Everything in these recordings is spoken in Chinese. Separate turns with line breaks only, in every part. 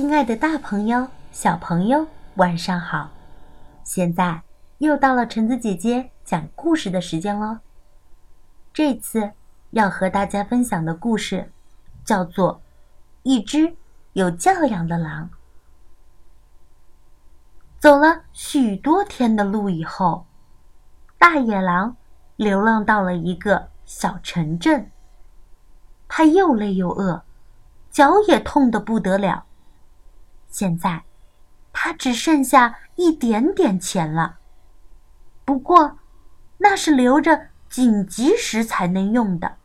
亲爱的大朋友、小朋友，晚上好！现在又到了橙子姐姐讲故事的时间喽。这次要和大家分享的故事叫做《一只有教养的狼》。走了许多天的路以后，大野狼流浪到了一个小城镇。他又累又饿，脚也痛得不得了。现在，他只剩下一点点钱了。不过，那是留着紧急时才能用的。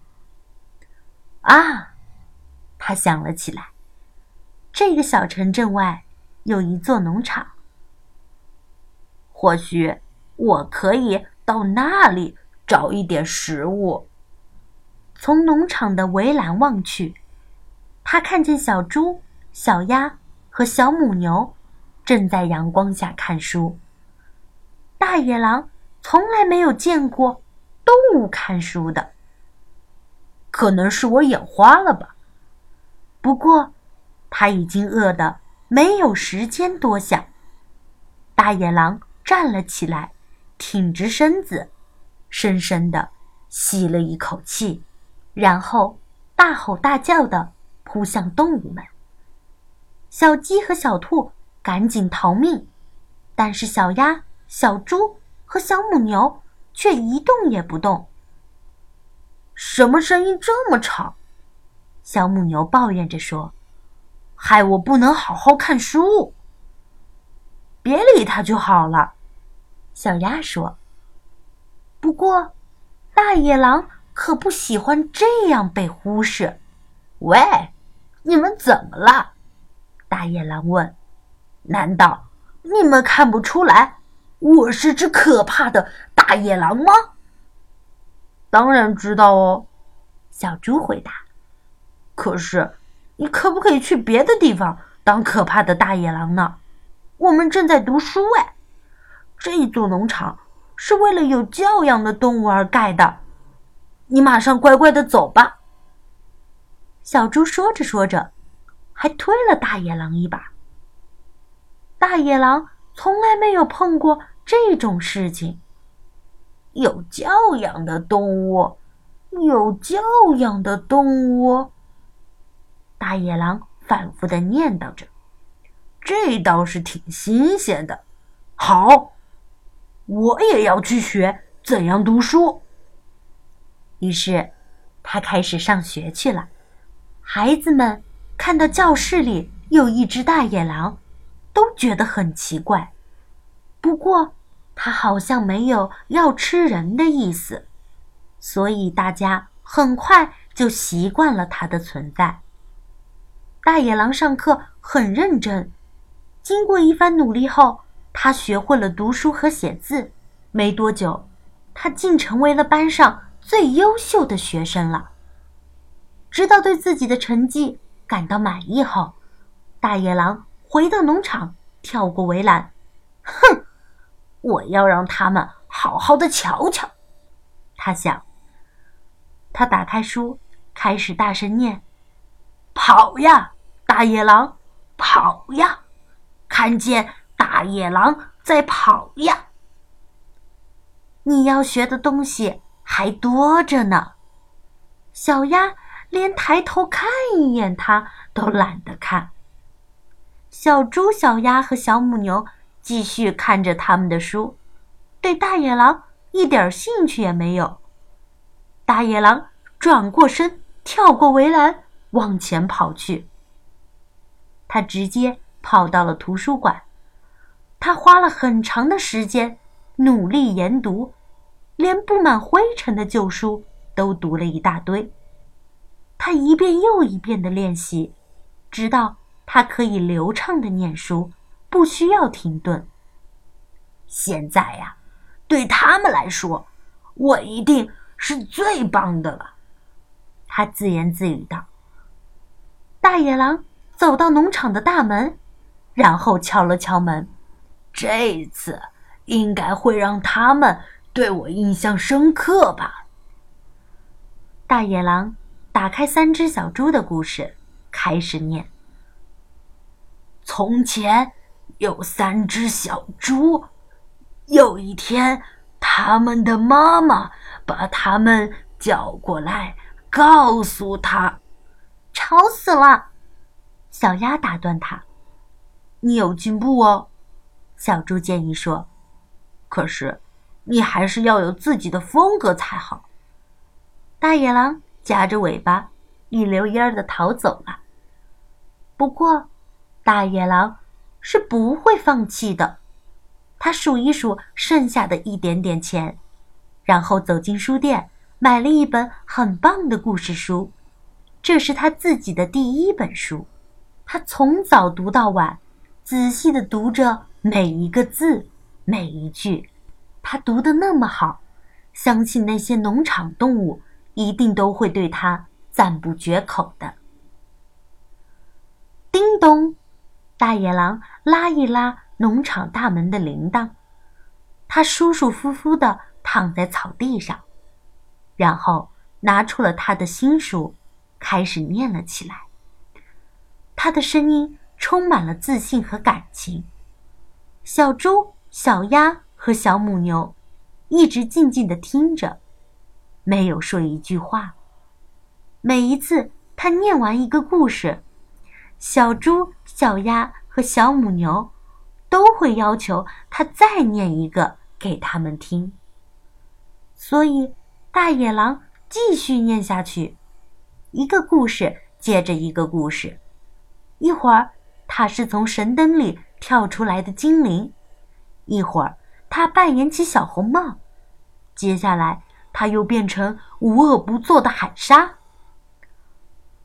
啊，他想了起来，这个小城镇外有一座农场，或许我可以到那里找一点食物。从农场的围栏望去，他看见小猪、小鸭。和小母牛正在阳光下看书。大野狼从来没有见过动物看书的，可能是我眼花了吧。不过，他已经饿得没有时间多想。大野狼站了起来，挺直身子，深深的吸了一口气，然后大吼大叫的扑向动物们。小鸡和小兔赶紧逃命，但是小鸭、小猪和小母牛却一动也不动。什么声音这么吵？小母牛抱怨着说：“害我不能好好看书。”别理它就好了，小鸭说。不过，大野狼可不喜欢这样被忽视。喂，你们怎么了？大野狼问：“难道你们看不出来我是只可怕的大野狼吗？”“当然知道哦。”小猪回答。“可是，你可不可以去别的地方当可怕的大野狼呢？我们正在读书哎，这一座农场是为了有教养的动物而盖的。你马上乖乖的走吧。”小猪说着说着。还推了大野狼一把。大野狼从来没有碰过这种事情。有教养的动物，有教养的动物。大野狼反复的念叨着：“这倒是挺新鲜的。”好，我也要去学怎样读书。于是，他开始上学去了。孩子们。看到教室里有一只大野狼，都觉得很奇怪。不过，它好像没有要吃人的意思，所以大家很快就习惯了它的存在。大野狼上课很认真，经过一番努力后，他学会了读书和写字。没多久，他竟成为了班上最优秀的学生了。直到对自己的成绩。感到满意后，大野狼回到农场，跳过围栏。哼，我要让他们好好的瞧瞧。他想。他打开书，开始大声念：“跑呀，大野狼，跑呀！看见大野狼在跑呀！你要学的东西还多着呢。”小鸭。连抬头看一眼，他都懒得看。小猪、小鸭和小母牛继续看着他们的书，对大野狼一点兴趣也没有。大野狼转过身，跳过围栏，往前跑去。他直接跑到了图书馆，他花了很长的时间努力研读，连布满灰尘的旧书都读了一大堆。他一遍又一遍的练习，直到他可以流畅的念书，不需要停顿。现在呀，对他们来说，我一定是最棒的了。他自言自语道。大野狼走到农场的大门，然后敲了敲门。这次应该会让他们对我印象深刻吧。大野狼。打开三只小猪的故事，开始念。从前有三只小猪，有一天，他们的妈妈把他们叫过来，告诉他：“
吵死了！”小鸭打断他：“
你有进步哦。”小猪建议说：“可是，你还是要有自己的风格才好。”大野狼夹着尾巴，一溜烟儿的逃走了。不过，大野狼是不会放弃的。他数一数剩下的一点点钱，然后走进书店，买了一本很棒的故事书。这是他自己的第一本书。他从早读到晚，仔细的读着每一个字，每一句。他读的那么好，相信那些农场动物一定都会对他赞不绝口的。叮咚，大野狼拉一拉农场大门的铃铛，他舒舒服服的躺在草地上，然后拿出了他的新书，开始念了起来。他的声音充满了自信和感情。小猪、小鸭和小母牛一直静静的听着，没有说一句话。每一次他念完一个故事。小猪、小鸭和小母牛都会要求他再念一个给他们听，所以大野狼继续念下去，一个故事接着一个故事。一会儿他是从神灯里跳出来的精灵，一会儿他扮演起小红帽，接下来他又变成无恶不作的海鲨。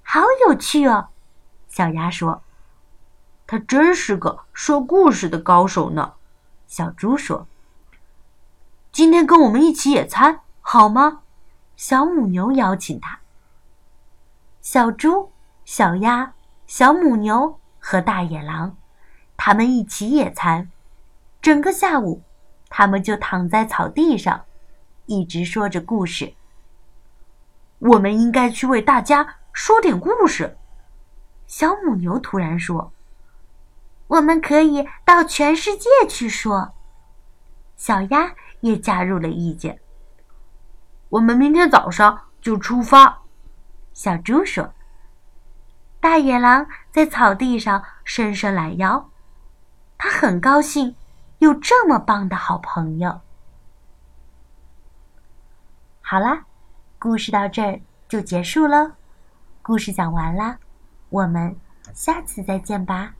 好有趣哦！小鸭说：“他真是个说故事的高手呢。”小猪说：“今天跟我们一起野餐好吗？”小母牛邀请他。小猪、小鸭、小母牛和大野狼，他们一起野餐。整个下午，他们就躺在草地上，一直说着故事。我们应该去为大家说点故事。小母牛突然说：“
我们可以到全世界去说。”
小鸭也加入了意见。“我们明天早上就出发。”小猪说。大野狼在草地上伸伸懒腰，他很高兴有这么棒的好朋友。好啦，故事到这儿就结束喽。故事讲完啦。我们下次再见吧。